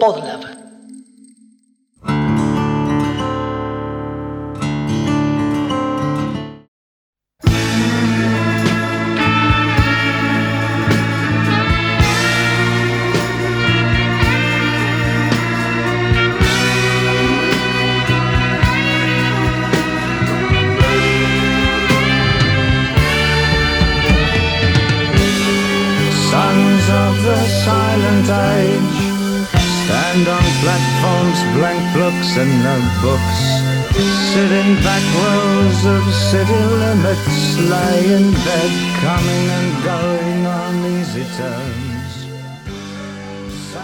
Podlab.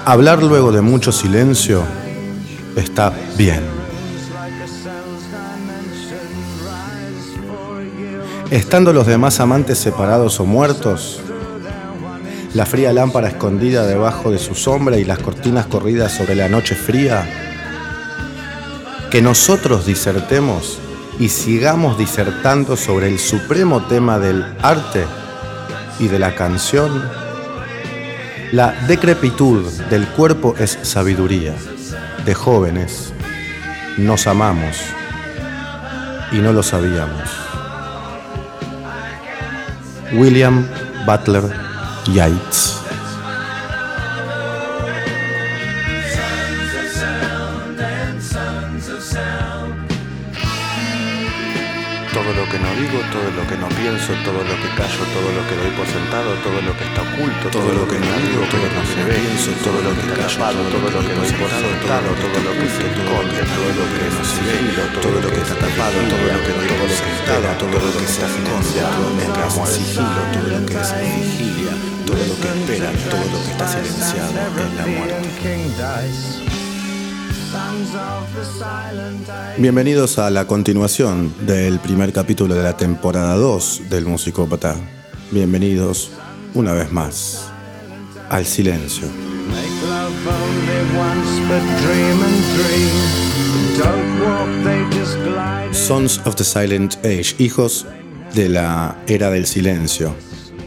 Hablar luego de mucho silencio está bien. Estando los demás amantes separados o muertos, la fría lámpara escondida debajo de su sombra y las cortinas corridas sobre la noche fría, que nosotros disertemos y sigamos disertando sobre el supremo tema del arte y de la canción. La decrepitud del cuerpo es sabiduría. De jóvenes nos amamos y no lo sabíamos. William Butler Yeats. Lo que no digo, todo lo que no pienso, todo lo que callo, todo lo que doy por sentado, todo lo que está oculto, todo, lo que no digo, todo lo que no se ve, pienso, todo lo que callo, todo lo que doy por sentado, todo lo que se esconde, todo lo que no se ve, todo lo que está tapado, todo lo que doy por sentado, todo lo que se esconde, todo lo que es sigilo, todo lo que es vigilia, todo lo que espera, todo lo que está silenciado es la muerte. Bienvenidos a la continuación del primer capítulo de la temporada 2 del Musicópata. Bienvenidos una vez más al silencio. Sons of the Silent Age, hijos de la era del silencio.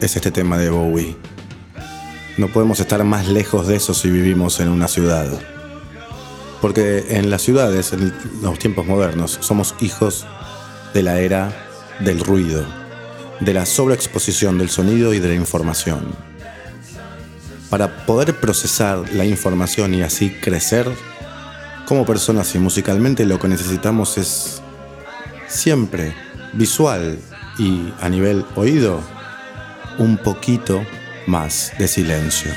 Es este tema de Bowie. No podemos estar más lejos de eso si vivimos en una ciudad. Porque en las ciudades, en los tiempos modernos, somos hijos de la era del ruido, de la sobreexposición del sonido y de la información. Para poder procesar la información y así crecer, como personas y musicalmente lo que necesitamos es siempre visual y a nivel oído un poquito más de silencio.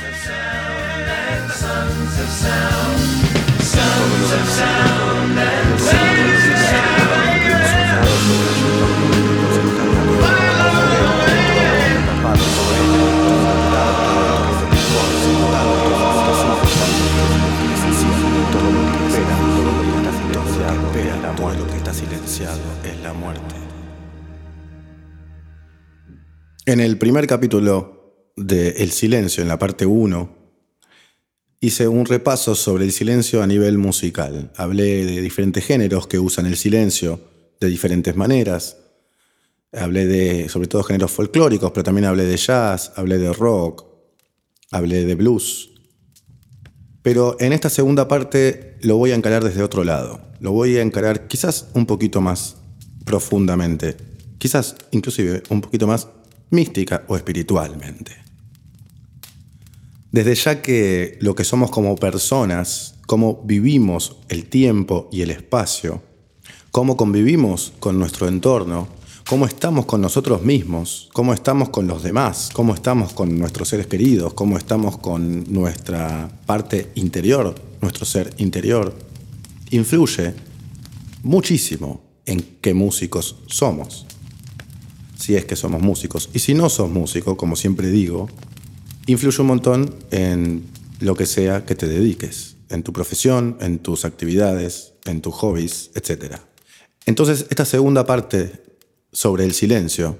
En el primer capítulo de El silencio, en la parte 1, hice un repaso sobre el silencio a nivel musical. Hablé de diferentes géneros que usan el silencio de diferentes maneras. Hablé de, sobre todo, géneros folclóricos, pero también hablé de jazz, hablé de rock, hablé de blues. Pero en esta segunda parte lo voy a encarar desde otro lado. Lo voy a encarar quizás un poquito más profundamente. Quizás inclusive un poquito más mística o espiritualmente. Desde ya que lo que somos como personas, cómo vivimos el tiempo y el espacio, cómo convivimos con nuestro entorno, cómo estamos con nosotros mismos, cómo estamos con los demás, cómo estamos con nuestros seres queridos, cómo estamos con nuestra parte interior, nuestro ser interior, influye muchísimo en qué músicos somos. Si es que somos músicos. Y si no sos músico, como siempre digo, influye un montón en lo que sea que te dediques, en tu profesión, en tus actividades, en tus hobbies, etc. Entonces, esta segunda parte sobre el silencio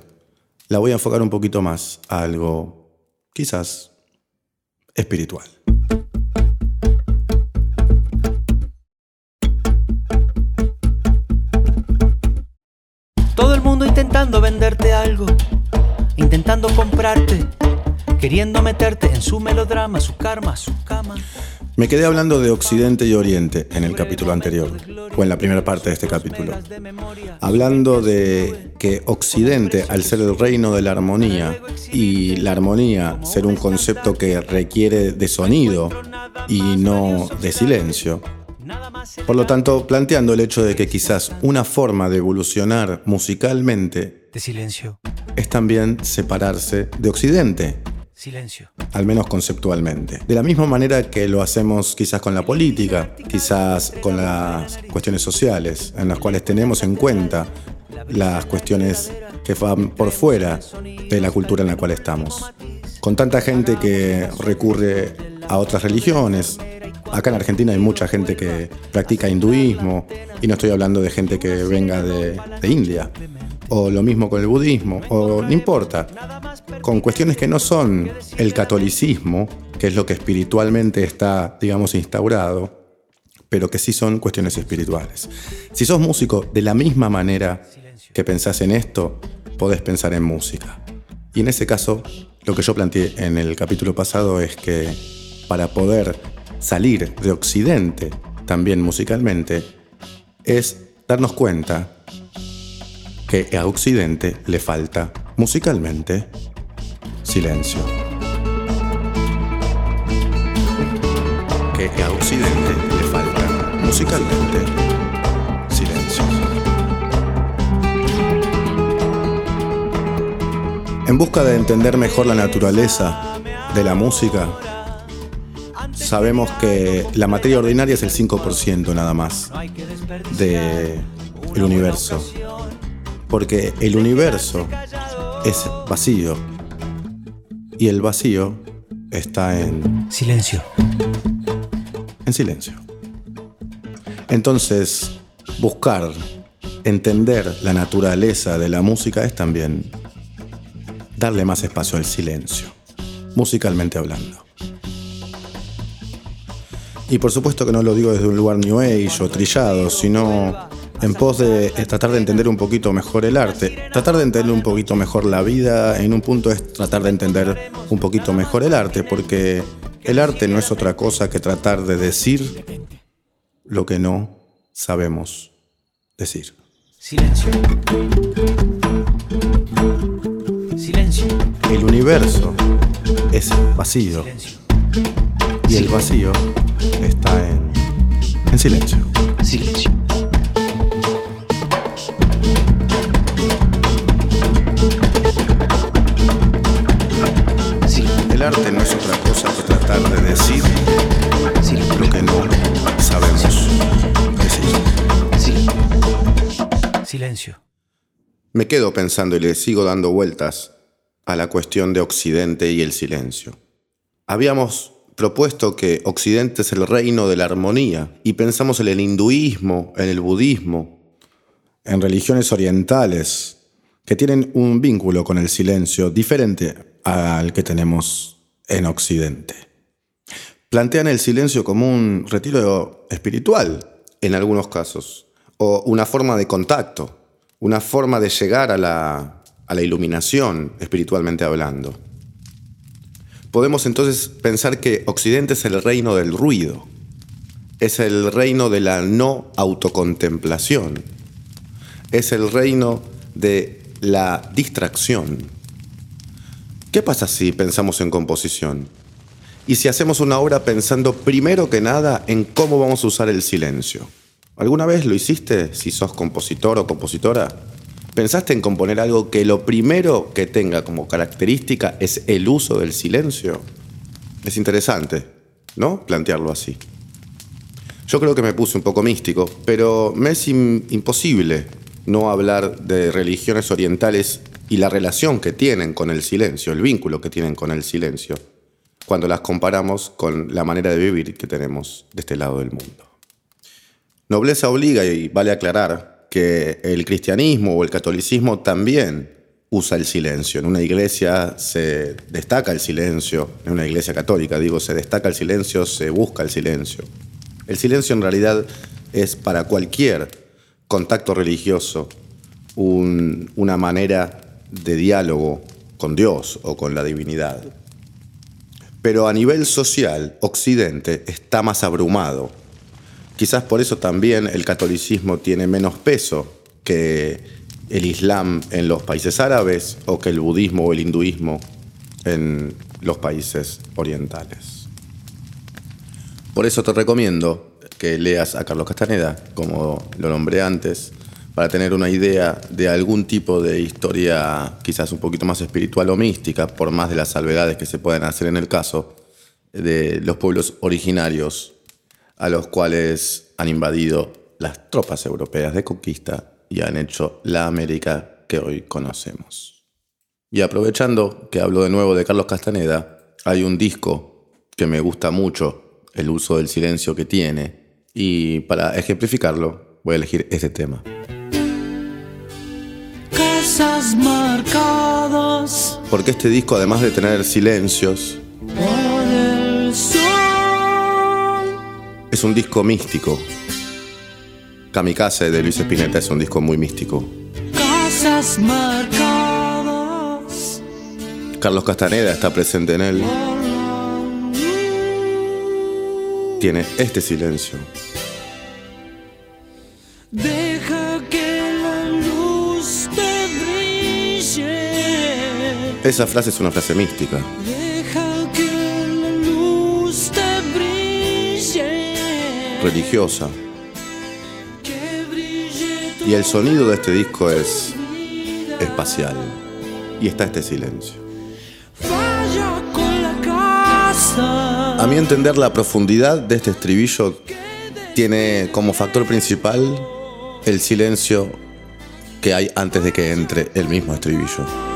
la voy a enfocar un poquito más a algo quizás espiritual. Todo el mundo intentando venderte algo, intentando comprarte, queriendo meterte en su melodrama, su karma, su cama. Me quedé hablando de Occidente y Oriente en el capítulo anterior, o en la primera parte de este capítulo. Hablando de que Occidente, al ser el reino de la armonía, y la armonía ser un concepto que requiere de sonido y no de silencio, por lo tanto, planteando el hecho de que quizás una forma de evolucionar musicalmente de silencio es también separarse de Occidente, Silencio. al menos conceptualmente. De la misma manera que lo hacemos quizás con la política, quizás con las cuestiones sociales, en las cuales tenemos en cuenta las cuestiones que van por fuera de la cultura en la cual estamos. Con tanta gente que recurre a otras religiones, acá en Argentina hay mucha gente que practica hinduismo, y no estoy hablando de gente que venga de, de India, o lo mismo con el budismo, o no importa, con cuestiones que no son el catolicismo, que es lo que espiritualmente está, digamos, instaurado, pero que sí son cuestiones espirituales. Si sos músico de la misma manera que pensás en esto, podés pensar en música. Y en ese caso, lo que yo planteé en el capítulo pasado es que para poder salir de Occidente, también musicalmente, es darnos cuenta que a Occidente le falta musicalmente silencio. Que a Occidente le falta musicalmente silencio. En busca de entender mejor la naturaleza de la música, sabemos que la materia ordinaria es el 5% nada más del el universo. Porque el universo es vacío y el vacío está en, Silencio. en silencio. Entonces, buscar, entender la naturaleza de la música es también darle más espacio al silencio, musicalmente hablando. Y por supuesto que no lo digo desde un lugar New Age o trillado, sino en pos de tratar de entender un poquito mejor el arte. Tratar de entender un poquito mejor la vida, en un punto es tratar de entender un poquito mejor el arte, porque el arte no es otra cosa que tratar de decir lo que no sabemos decir. Silencio. Silencio. El universo es vacío Silencio. y el vacío está en, en silencio. Silencio. El arte no es otra cosa que tratar de decir lo que no sabemos decir. Silencio. Me quedo pensando y le sigo dando vueltas a la cuestión de Occidente y el silencio. Habíamos propuesto que Occidente es el reino de la armonía y pensamos en el hinduismo, en el budismo, en religiones orientales que tienen un vínculo con el silencio diferente al que tenemos en Occidente. Plantean el silencio como un retiro espiritual en algunos casos, o una forma de contacto, una forma de llegar a la, a la iluminación espiritualmente hablando. Podemos entonces pensar que Occidente es el reino del ruido, es el reino de la no autocontemplación, es el reino de la distracción. ¿Qué pasa si pensamos en composición? Y si hacemos una obra pensando primero que nada en cómo vamos a usar el silencio. ¿Alguna vez lo hiciste si sos compositor o compositora? ¿Pensaste en componer algo que lo primero que tenga como característica es el uso del silencio? Es interesante, ¿no? Plantearlo así. Yo creo que me puse un poco místico, pero me es im- imposible no hablar de religiones orientales y la relación que tienen con el silencio, el vínculo que tienen con el silencio, cuando las comparamos con la manera de vivir que tenemos de este lado del mundo. Nobleza obliga y vale aclarar que el cristianismo o el catolicismo también usa el silencio. En una iglesia se destaca el silencio, en una iglesia católica digo, se destaca el silencio, se busca el silencio. El silencio en realidad es para cualquier contacto religioso un- una manera de diálogo con Dios o con la divinidad. Pero a nivel social, Occidente está más abrumado. Quizás por eso también el catolicismo tiene menos peso que el Islam en los países árabes o que el budismo o el hinduismo en los países orientales. Por eso te recomiendo que leas a Carlos Castaneda, como lo nombré antes, para tener una idea de algún tipo de historia quizás un poquito más espiritual o mística, por más de las salvedades que se puedan hacer en el caso de los pueblos originarios a los cuales han invadido las tropas europeas de conquista y han hecho la América que hoy conocemos. Y aprovechando que hablo de nuevo de Carlos Castaneda, hay un disco que me gusta mucho, el uso del silencio que tiene, y para ejemplificarlo voy a elegir este tema. Casas marcadas Porque este disco, además de tener silencios, es un disco místico. Kamikaze de Luis Espineta es un disco muy místico. Casas marcadas Carlos Castaneda está presente en él. Tiene este silencio. Esa frase es una frase mística. Deja que la luz te brille. religiosa. Y el sonido de este disco es espacial. Y está este silencio. A mi entender, la profundidad de este estribillo tiene como factor principal el silencio que hay antes de que entre el mismo estribillo.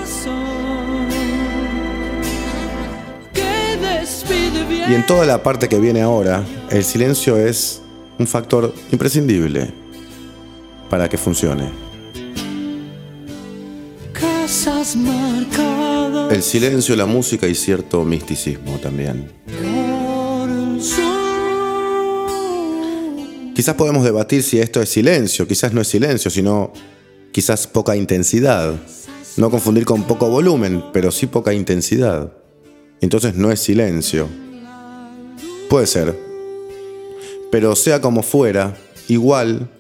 Y en toda la parte que viene ahora, el silencio es un factor imprescindible para que funcione. El silencio, la música y cierto misticismo también. Quizás podemos debatir si esto es silencio, quizás no es silencio, sino quizás poca intensidad. No confundir con poco volumen, pero sí poca intensidad. Entonces no es silencio. Puede ser. Pero sea como fuera, igual,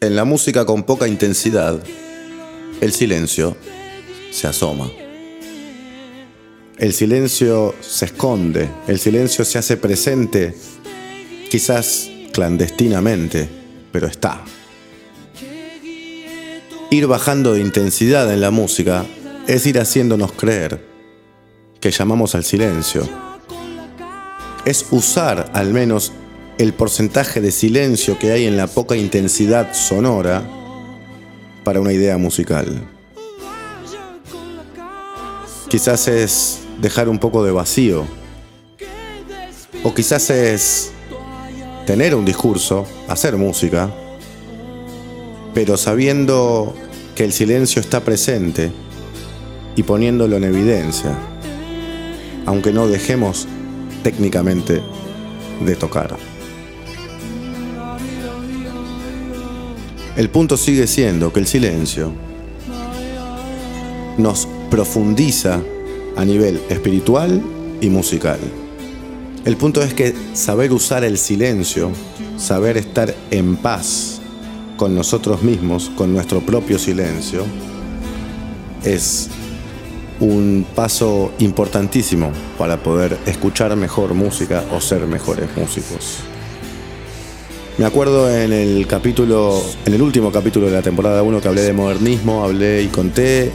en la música con poca intensidad, el silencio se asoma. El silencio se esconde, el silencio se hace presente, quizás clandestinamente, pero está. Ir bajando de intensidad en la música es ir haciéndonos creer que llamamos al silencio. Es usar al menos el porcentaje de silencio que hay en la poca intensidad sonora para una idea musical. Quizás es dejar un poco de vacío. O quizás es tener un discurso, hacer música, pero sabiendo que el silencio está presente y poniéndolo en evidencia, aunque no dejemos técnicamente de tocar. El punto sigue siendo que el silencio nos profundiza a nivel espiritual y musical. El punto es que saber usar el silencio, saber estar en paz con nosotros mismos, con nuestro propio silencio, es un paso importantísimo para poder escuchar mejor música o ser mejores músicos. Me acuerdo en el capítulo, en el último capítulo de la temporada 1 que hablé de modernismo, hablé y conté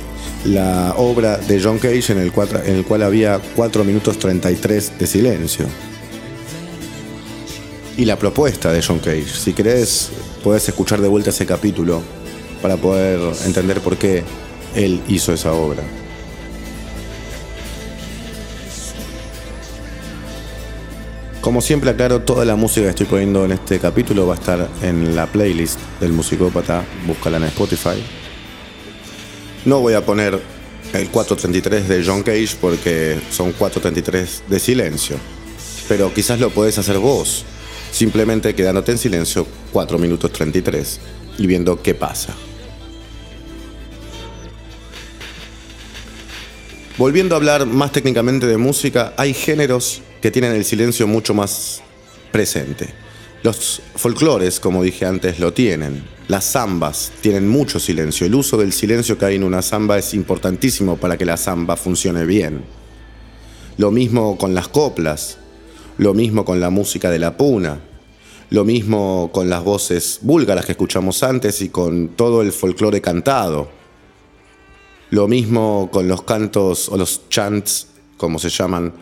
la obra de John Cage en el, cuatro- en el cual había 4 minutos 33 de silencio. Y la propuesta de John Cage. Si querés, podés escuchar de vuelta ese capítulo para poder entender por qué él hizo esa obra. Como siempre aclaro, toda la música que estoy poniendo en este capítulo va a estar en la playlist del musicópata, búscala en Spotify. No voy a poner el 433 de John Cage porque son 433 de silencio. Pero quizás lo podés hacer vos, simplemente quedándote en silencio 4 minutos 33 y viendo qué pasa. Volviendo a hablar más técnicamente de música, hay géneros que tienen el silencio mucho más presente. Los folclores, como dije antes, lo tienen. Las zambas tienen mucho silencio. El uso del silencio que hay en una zamba es importantísimo para que la zamba funcione bien. Lo mismo con las coplas, lo mismo con la música de la puna, lo mismo con las voces búlgaras que escuchamos antes y con todo el folclore cantado. Lo mismo con los cantos o los chants, como se llaman,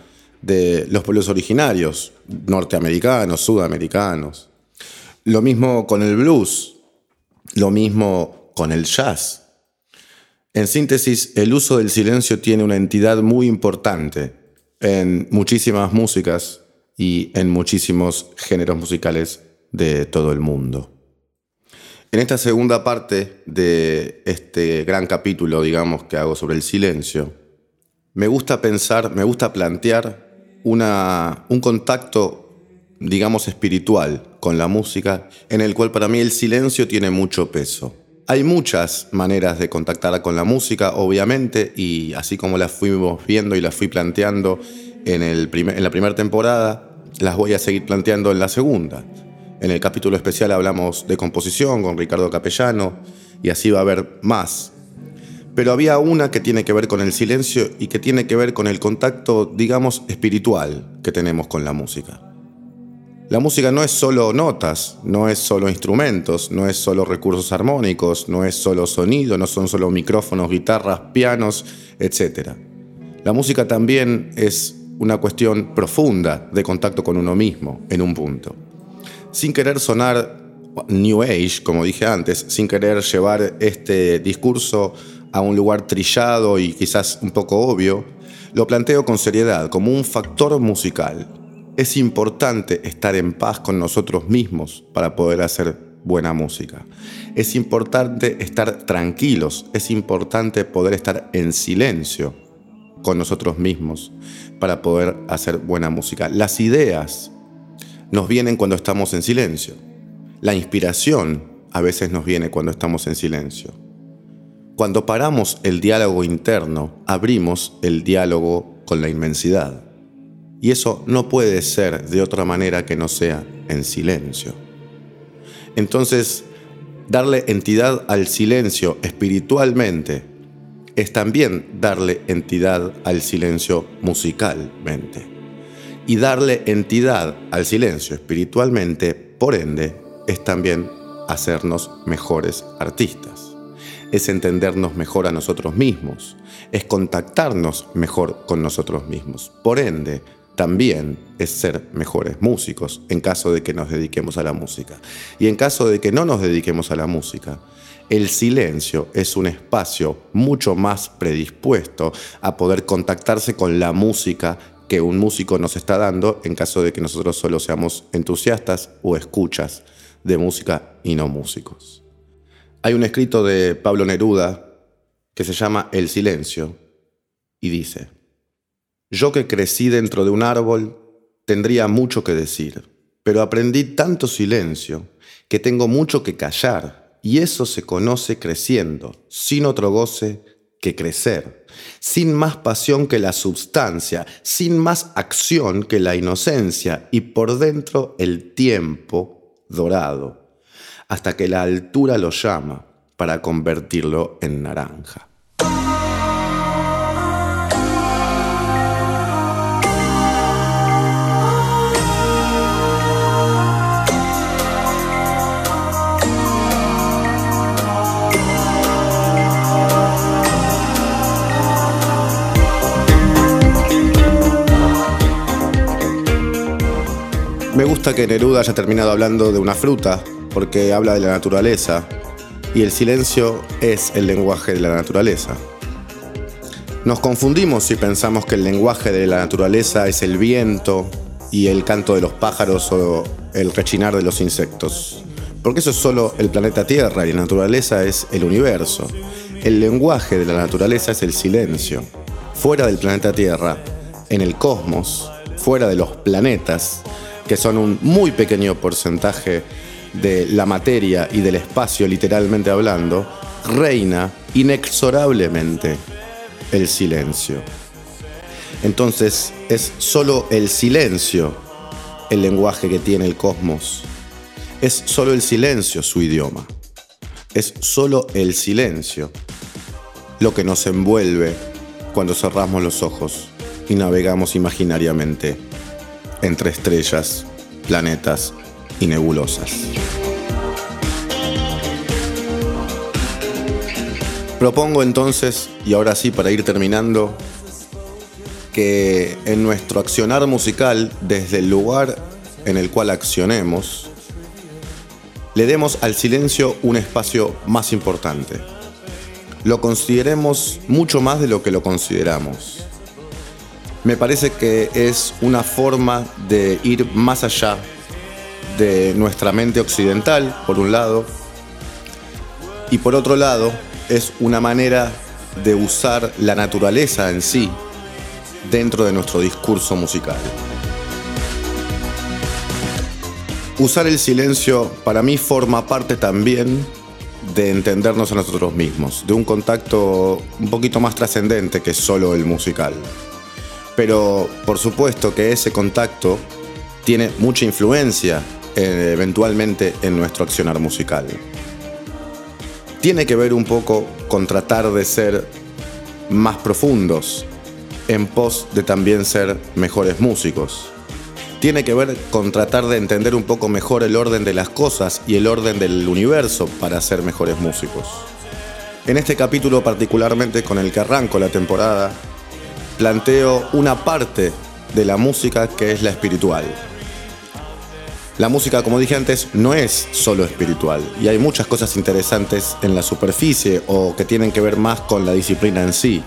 de los pueblos originarios, norteamericanos, sudamericanos. Lo mismo con el blues, lo mismo con el jazz. En síntesis, el uso del silencio tiene una entidad muy importante en muchísimas músicas y en muchísimos géneros musicales de todo el mundo. En esta segunda parte de este gran capítulo, digamos, que hago sobre el silencio, me gusta pensar, me gusta plantear una, un contacto, digamos, espiritual con la música, en el cual para mí el silencio tiene mucho peso. Hay muchas maneras de contactar con la música, obviamente, y así como las fuimos viendo y las fui planteando en, el en la primera temporada, las voy a seguir planteando en la segunda. En el capítulo especial hablamos de composición con Ricardo Capellano y así va a haber más. Pero había una que tiene que ver con el silencio y que tiene que ver con el contacto, digamos, espiritual que tenemos con la música. La música no es solo notas, no es solo instrumentos, no es solo recursos armónicos, no es solo sonido, no son solo micrófonos, guitarras, pianos, etc. La música también es una cuestión profunda de contacto con uno mismo en un punto sin querer sonar New Age, como dije antes, sin querer llevar este discurso a un lugar trillado y quizás un poco obvio, lo planteo con seriedad, como un factor musical. Es importante estar en paz con nosotros mismos para poder hacer buena música. Es importante estar tranquilos, es importante poder estar en silencio con nosotros mismos para poder hacer buena música. Las ideas nos vienen cuando estamos en silencio. La inspiración a veces nos viene cuando estamos en silencio. Cuando paramos el diálogo interno, abrimos el diálogo con la inmensidad. Y eso no puede ser de otra manera que no sea en silencio. Entonces, darle entidad al silencio espiritualmente es también darle entidad al silencio musicalmente y darle entidad al silencio espiritualmente, por ende, es también hacernos mejores artistas. Es entendernos mejor a nosotros mismos, es contactarnos mejor con nosotros mismos. Por ende, también es ser mejores músicos en caso de que nos dediquemos a la música. Y en caso de que no nos dediquemos a la música, el silencio es un espacio mucho más predispuesto a poder contactarse con la música que un músico nos está dando en caso de que nosotros solo seamos entusiastas o escuchas de música y no músicos. Hay un escrito de Pablo Neruda que se llama El silencio y dice, yo que crecí dentro de un árbol tendría mucho que decir, pero aprendí tanto silencio que tengo mucho que callar y eso se conoce creciendo, sin otro goce que crecer, sin más pasión que la substancia, sin más acción que la inocencia y por dentro el tiempo dorado, hasta que la altura lo llama para convertirlo en naranja. Me gusta que Neruda haya terminado hablando de una fruta, porque habla de la naturaleza, y el silencio es el lenguaje de la naturaleza. Nos confundimos si pensamos que el lenguaje de la naturaleza es el viento y el canto de los pájaros o el rechinar de los insectos. Porque eso es solo el planeta Tierra y la naturaleza es el universo. El lenguaje de la naturaleza es el silencio. Fuera del planeta Tierra, en el cosmos, fuera de los planetas, que son un muy pequeño porcentaje de la materia y del espacio literalmente hablando, reina inexorablemente el silencio. Entonces es solo el silencio el lenguaje que tiene el cosmos. Es solo el silencio su idioma. Es solo el silencio lo que nos envuelve cuando cerramos los ojos y navegamos imaginariamente entre estrellas, planetas y nebulosas. Propongo entonces, y ahora sí para ir terminando, que en nuestro accionar musical, desde el lugar en el cual accionemos, le demos al silencio un espacio más importante. Lo consideremos mucho más de lo que lo consideramos. Me parece que es una forma de ir más allá de nuestra mente occidental, por un lado, y por otro lado, es una manera de usar la naturaleza en sí dentro de nuestro discurso musical. Usar el silencio para mí forma parte también de entendernos a nosotros mismos, de un contacto un poquito más trascendente que solo el musical. Pero por supuesto que ese contacto tiene mucha influencia eh, eventualmente en nuestro accionar musical. Tiene que ver un poco con tratar de ser más profundos en pos de también ser mejores músicos. Tiene que ver con tratar de entender un poco mejor el orden de las cosas y el orden del universo para ser mejores músicos. En este capítulo particularmente con el que arranco la temporada, planteo una parte de la música que es la espiritual. La música, como dije antes, no es solo espiritual y hay muchas cosas interesantes en la superficie o que tienen que ver más con la disciplina en sí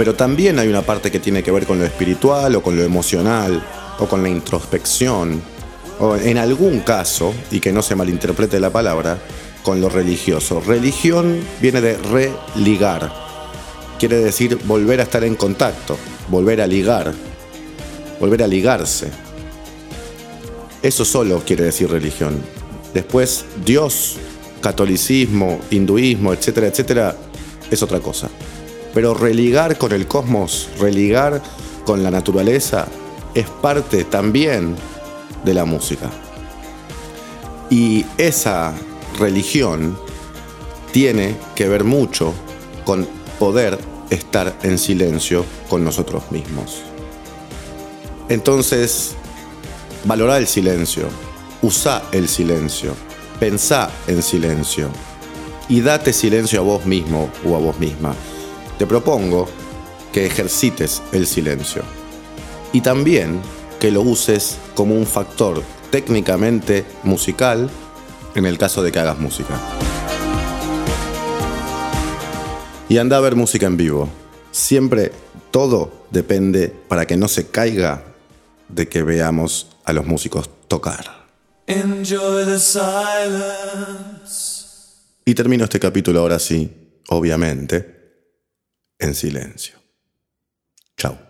pero también hay una parte que tiene que ver con lo espiritual o con lo emocional o con la introspección, o en algún caso, y que no se malinterprete la palabra, con lo religioso. Religión viene de religar, quiere decir volver a estar en contacto, volver a ligar, volver a ligarse. Eso solo quiere decir religión. Después, Dios, catolicismo, hinduismo, etcétera, etcétera, es otra cosa. Pero religar con el cosmos, religar con la naturaleza, es parte también de la música. Y esa religión tiene que ver mucho con poder estar en silencio con nosotros mismos. Entonces, valora el silencio, usa el silencio, pensá en silencio y date silencio a vos mismo o a vos misma te propongo que ejercites el silencio y también que lo uses como un factor técnicamente musical en el caso de que hagas música. Y anda a ver música en vivo. Siempre todo depende para que no se caiga de que veamos a los músicos tocar. Y termino este capítulo ahora sí, obviamente en silencio. Chao.